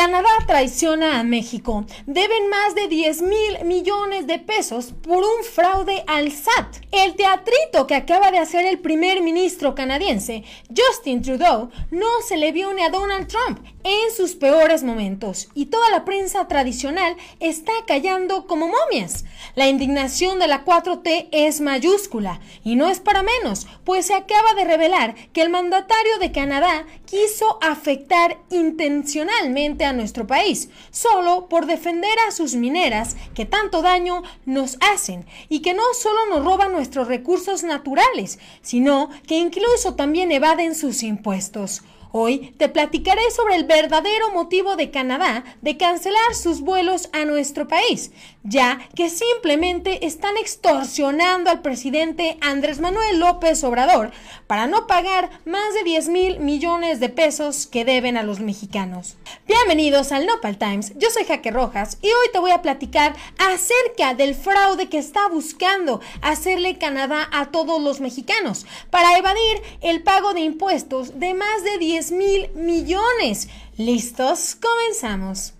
Canadá traiciona a México. Deben más de 10 mil millones de pesos por un fraude al SAT. El teatrito que acaba de hacer el primer ministro canadiense, Justin Trudeau, no se le vio ni a Donald Trump en sus peores momentos y toda la prensa tradicional está callando como momias. La indignación de la 4T es mayúscula y no es para menos, pues se acaba de revelar que el mandatario de Canadá quiso afectar intencionalmente a nuestro país, solo por defender a sus mineras que tanto daño nos hacen y que no solo nos roban nuestros recursos naturales, sino que incluso también evaden sus impuestos. Hoy te platicaré sobre el verdadero motivo de Canadá de cancelar sus vuelos a nuestro país, ya que simplemente están extorsionando al presidente Andrés Manuel López Obrador para no pagar más de 10 mil millones de pesos que deben a los mexicanos. Bienvenidos al Nopal Times, yo soy Jaque Rojas y hoy te voy a platicar acerca del fraude que está buscando hacerle Canadá a todos los mexicanos para evadir el pago de impuestos de más de 10 mil millones. ¿Listos? Comenzamos.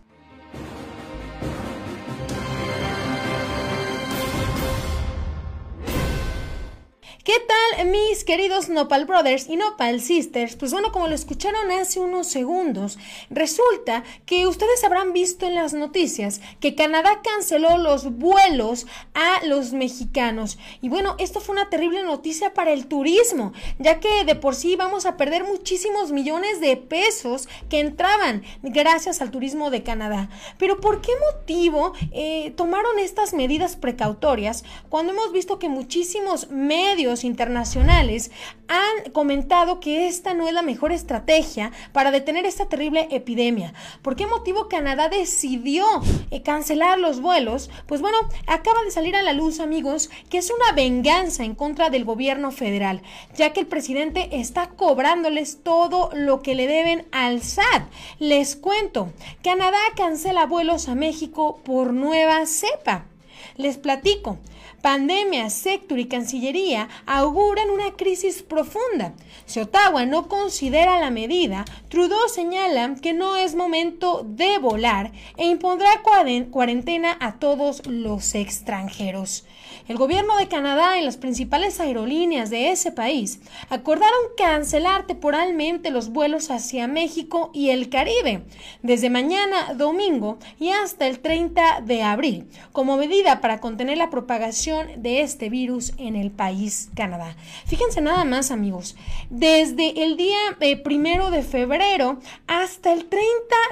¿Qué tal mis queridos Nopal Brothers y Nopal Sisters? Pues bueno, como lo escucharon hace unos segundos, resulta que ustedes habrán visto en las noticias que Canadá canceló los vuelos a los mexicanos. Y bueno, esto fue una terrible noticia para el turismo, ya que de por sí vamos a perder muchísimos millones de pesos que entraban gracias al turismo de Canadá. Pero ¿por qué motivo eh, tomaron estas medidas precautorias cuando hemos visto que muchísimos medios internacionales han comentado que esta no es la mejor estrategia para detener esta terrible epidemia. ¿Por qué motivo Canadá decidió eh, cancelar los vuelos? Pues bueno, acaba de salir a la luz, amigos, que es una venganza en contra del gobierno federal, ya que el presidente está cobrándoles todo lo que le deben al SAT. Les cuento, Canadá cancela vuelos a México por nueva cepa. Les platico. Pandemia, sector y Cancillería auguran una crisis profunda. Si Ottawa no considera la medida, Trudeau señala que no es momento de volar e impondrá cuarentena a todos los extranjeros. El gobierno de Canadá y las principales aerolíneas de ese país acordaron cancelar temporalmente los vuelos hacia México y el Caribe desde mañana domingo y hasta el 30 de abril, como medida para contener la propagación de este virus en el país Canadá. Fíjense nada más amigos, desde el día eh, primero de febrero hasta el 30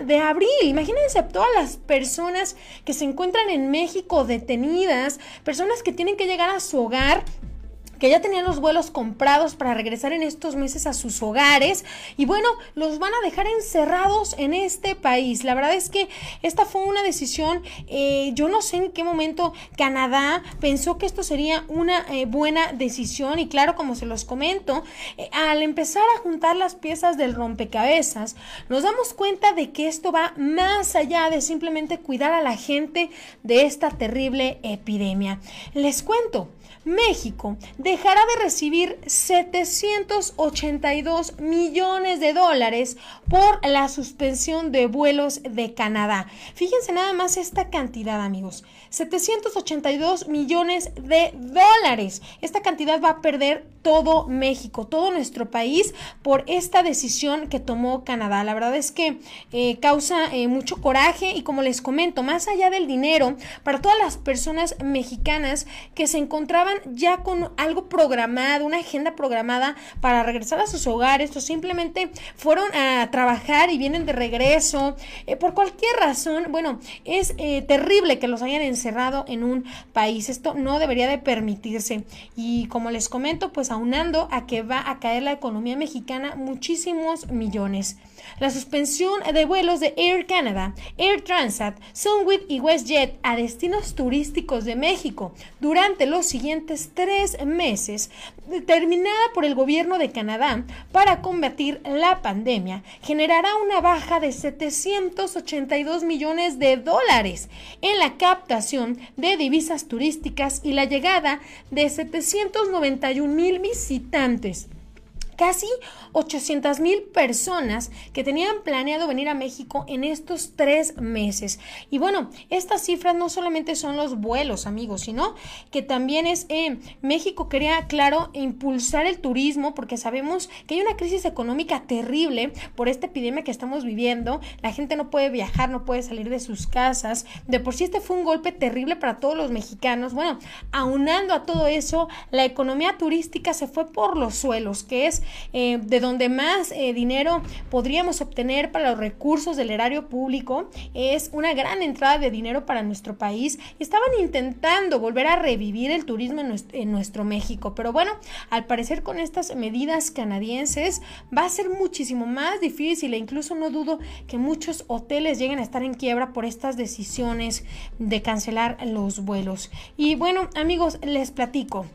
de abril, imagínense todas las personas que se encuentran en México detenidas, personas que tienen que llegar a su hogar que ya tenían los vuelos comprados para regresar en estos meses a sus hogares y bueno, los van a dejar encerrados en este país. La verdad es que esta fue una decisión, eh, yo no sé en qué momento Canadá pensó que esto sería una eh, buena decisión y claro, como se los comento, eh, al empezar a juntar las piezas del rompecabezas, nos damos cuenta de que esto va más allá de simplemente cuidar a la gente de esta terrible epidemia. Les cuento, México dejará de recibir 782 millones de dólares por la suspensión de vuelos de Canadá. Fíjense nada más esta cantidad, amigos. 782 millones de dólares. Esta cantidad va a perder todo México, todo nuestro país por esta decisión que tomó Canadá. La verdad es que eh, causa eh, mucho coraje y como les comento, más allá del dinero, para todas las personas mexicanas que se encontraban ya con algo programado, una agenda programada para regresar a sus hogares o simplemente fueron a trabajar y vienen de regreso eh, por cualquier razón, bueno, es terrible que los hayan encerrado en un país. Esto no debería de permitirse. Y como les comento, pues aunando a que va a caer la economía mexicana muchísimos millones. La suspensión de vuelos de Air Canada, Air Transat, Sunwit y WestJet a destinos turísticos de México. Durante los siguientes tres meses, determinada por el gobierno de Canadá para combatir la pandemia, generará una baja de 782 millones de dólares en la captación de divisas turísticas y la llegada de 791 mil visitantes casi 800 mil personas que tenían planeado venir a México en estos tres meses. Y bueno, estas cifras no solamente son los vuelos, amigos, sino que también es eh, México quería, claro, impulsar el turismo porque sabemos que hay una crisis económica terrible por esta epidemia que estamos viviendo. La gente no puede viajar, no puede salir de sus casas. De por sí este fue un golpe terrible para todos los mexicanos. Bueno, aunando a todo eso, la economía turística se fue por los suelos, que es eh, de donde más eh, dinero podríamos obtener para los recursos del erario público. Es una gran entrada de dinero para nuestro país. Estaban intentando volver a revivir el turismo en nuestro, en nuestro México. Pero bueno, al parecer con estas medidas canadienses va a ser muchísimo más difícil e incluso no dudo que muchos hoteles lleguen a estar en quiebra por estas decisiones de cancelar los vuelos. Y bueno, amigos, les platico.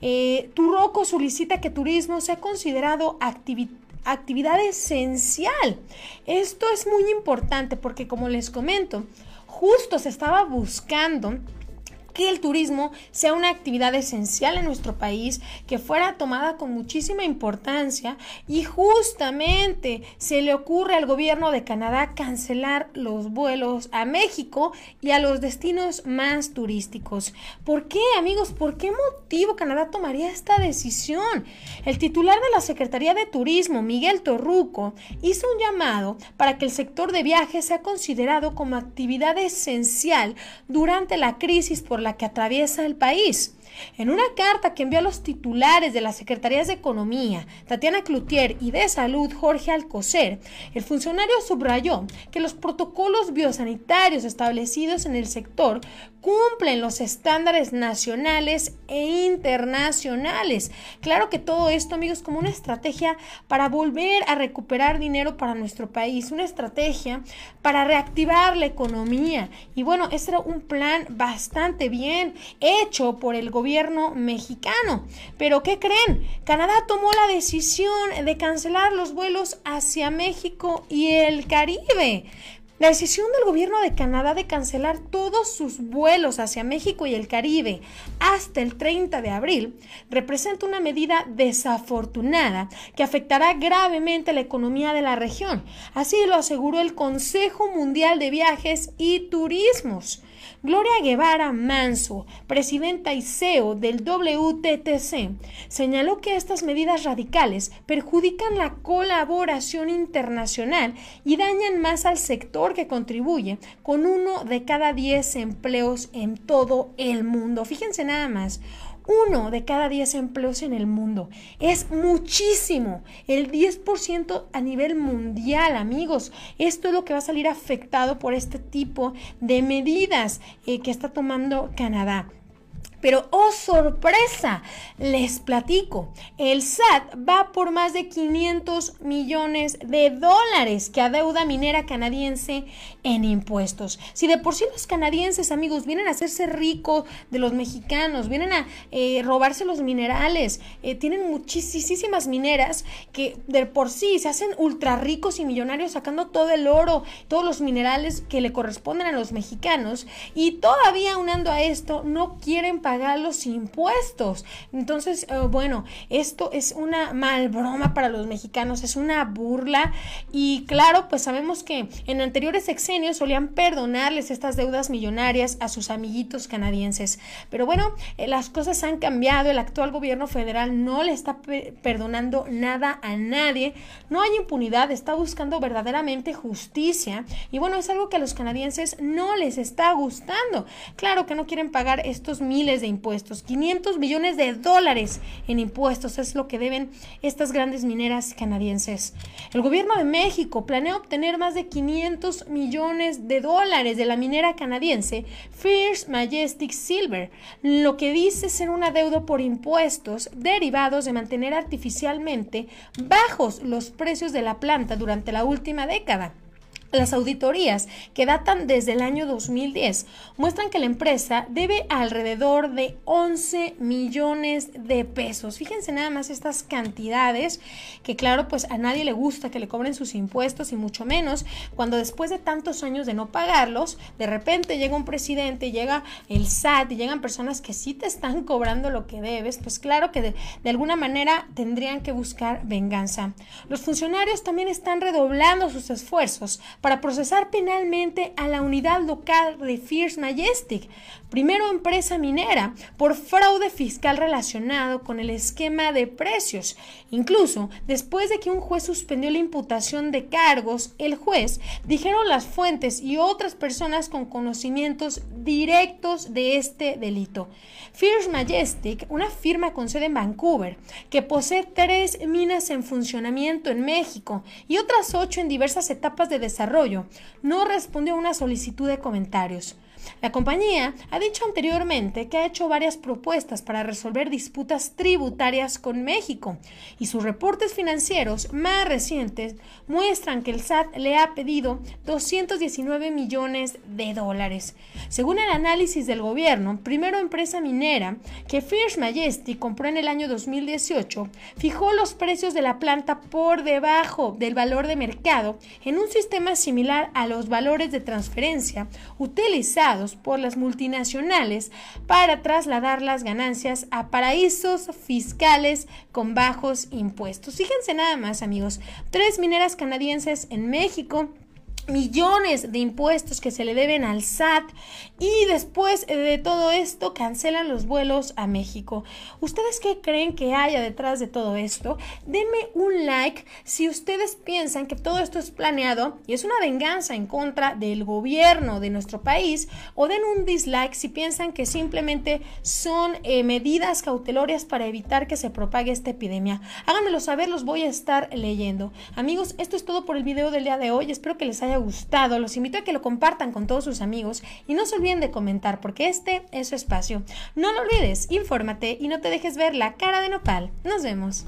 Eh, Turroco solicita que turismo sea considerado actividad esencial. Esto es muy importante porque como les comento, justo se estaba buscando que el turismo sea una actividad esencial en nuestro país, que fuera tomada con muchísima importancia y justamente se le ocurre al gobierno de Canadá cancelar los vuelos a México y a los destinos más turísticos. ¿Por qué, amigos? ¿Por qué motivo Canadá tomaría esta decisión? El titular de la Secretaría de Turismo, Miguel Torruco, hizo un llamado para que el sector de viajes sea considerado como actividad esencial durante la crisis por la que atraviesa el país. En una carta que envió a los titulares de las Secretarías de Economía, Tatiana Cloutier, y de Salud, Jorge Alcocer, el funcionario subrayó que los protocolos biosanitarios establecidos en el sector cumplen los estándares nacionales e internacionales. Claro que todo esto, amigos, como una estrategia para volver a recuperar dinero para nuestro país, una estrategia para reactivar la economía. Y bueno, este era un plan bastante bien hecho por el gobierno mexicano. Pero ¿qué creen? Canadá tomó la decisión de cancelar los vuelos hacia México y el Caribe. La decisión del gobierno de Canadá de cancelar todos sus vuelos hacia México y el Caribe hasta el 30 de abril representa una medida desafortunada que afectará gravemente la economía de la región. Así lo aseguró el Consejo Mundial de Viajes y Turismos. Gloria Guevara Manso, presidenta y CEO del WTTC, señaló que estas medidas radicales perjudican la colaboración internacional y dañan más al sector que contribuye con uno de cada diez empleos en todo el mundo. Fíjense nada más, uno de cada diez empleos en el mundo. Es muchísimo. El 10% a nivel mundial, amigos. Esto es lo que va a salir afectado por este tipo de medidas eh, que está tomando Canadá. Pero, oh sorpresa, les platico, el SAT va por más de 500 millones de dólares que adeuda minera canadiense en impuestos. Si de por sí los canadienses, amigos, vienen a hacerse ricos de los mexicanos, vienen a eh, robarse los minerales, eh, tienen muchísimas mineras que de por sí se hacen ultra ricos y millonarios sacando todo el oro, todos los minerales que le corresponden a los mexicanos y todavía unando a esto no quieren pagar pagar los impuestos. Entonces, eh, bueno, esto es una mal broma para los mexicanos, es una burla y claro, pues sabemos que en anteriores sexenios solían perdonarles estas deudas millonarias a sus amiguitos canadienses. Pero bueno, eh, las cosas han cambiado, el actual gobierno federal no le está perdonando nada a nadie, no hay impunidad, está buscando verdaderamente justicia y bueno, es algo que a los canadienses no les está gustando. Claro que no quieren pagar estos miles de impuestos. 500 millones de dólares en impuestos es lo que deben estas grandes mineras canadienses. El gobierno de México planea obtener más de 500 millones de dólares de la minera canadiense First Majestic Silver, lo que dice ser un adeudo por impuestos derivados de mantener artificialmente bajos los precios de la planta durante la última década. Las auditorías, que datan desde el año 2010, muestran que la empresa debe alrededor de 11 millones de pesos. Fíjense nada más estas cantidades, que claro, pues a nadie le gusta que le cobren sus impuestos y mucho menos cuando después de tantos años de no pagarlos, de repente llega un presidente, llega el SAT y llegan personas que sí te están cobrando lo que debes, pues claro que de, de alguna manera tendrían que buscar venganza. Los funcionarios también están redoblando sus esfuerzos para procesar penalmente a la unidad local de First Majestic, primero empresa minera, por fraude fiscal relacionado con el esquema de precios. Incluso después de que un juez suspendió la imputación de cargos, el juez, dijeron las fuentes y otras personas con conocimientos directos de este delito. First Majestic, una firma con sede en Vancouver, que posee tres minas en funcionamiento en México y otras ocho en diversas etapas de desarrollo, no respondió a una solicitud de comentarios. La compañía ha dicho anteriormente que ha hecho varias propuestas para resolver disputas tributarias con México y sus reportes financieros más recientes muestran que el SAT le ha pedido 219 millones de dólares. Según el análisis del gobierno, primero empresa minera que First Majestic compró en el año 2018 fijó los precios de la planta por debajo del valor de mercado en un sistema similar a los valores de transferencia por las multinacionales para trasladar las ganancias a paraísos fiscales con bajos impuestos. Fíjense nada más amigos, tres mineras canadienses en México millones de impuestos que se le deben al SAT y después de todo esto cancelan los vuelos a México. ¿Ustedes qué creen que haya detrás de todo esto? Denme un like si ustedes piensan que todo esto es planeado y es una venganza en contra del gobierno de nuestro país o den un dislike si piensan que simplemente son eh, medidas cautelarias para evitar que se propague esta epidemia. Háganmelo saber, los voy a estar leyendo. Amigos, esto es todo por el video del día de hoy. Espero que les haya gustado, los invito a que lo compartan con todos sus amigos y no se olviden de comentar porque este es su espacio. No lo olvides, infórmate y no te dejes ver la cara de nopal. Nos vemos.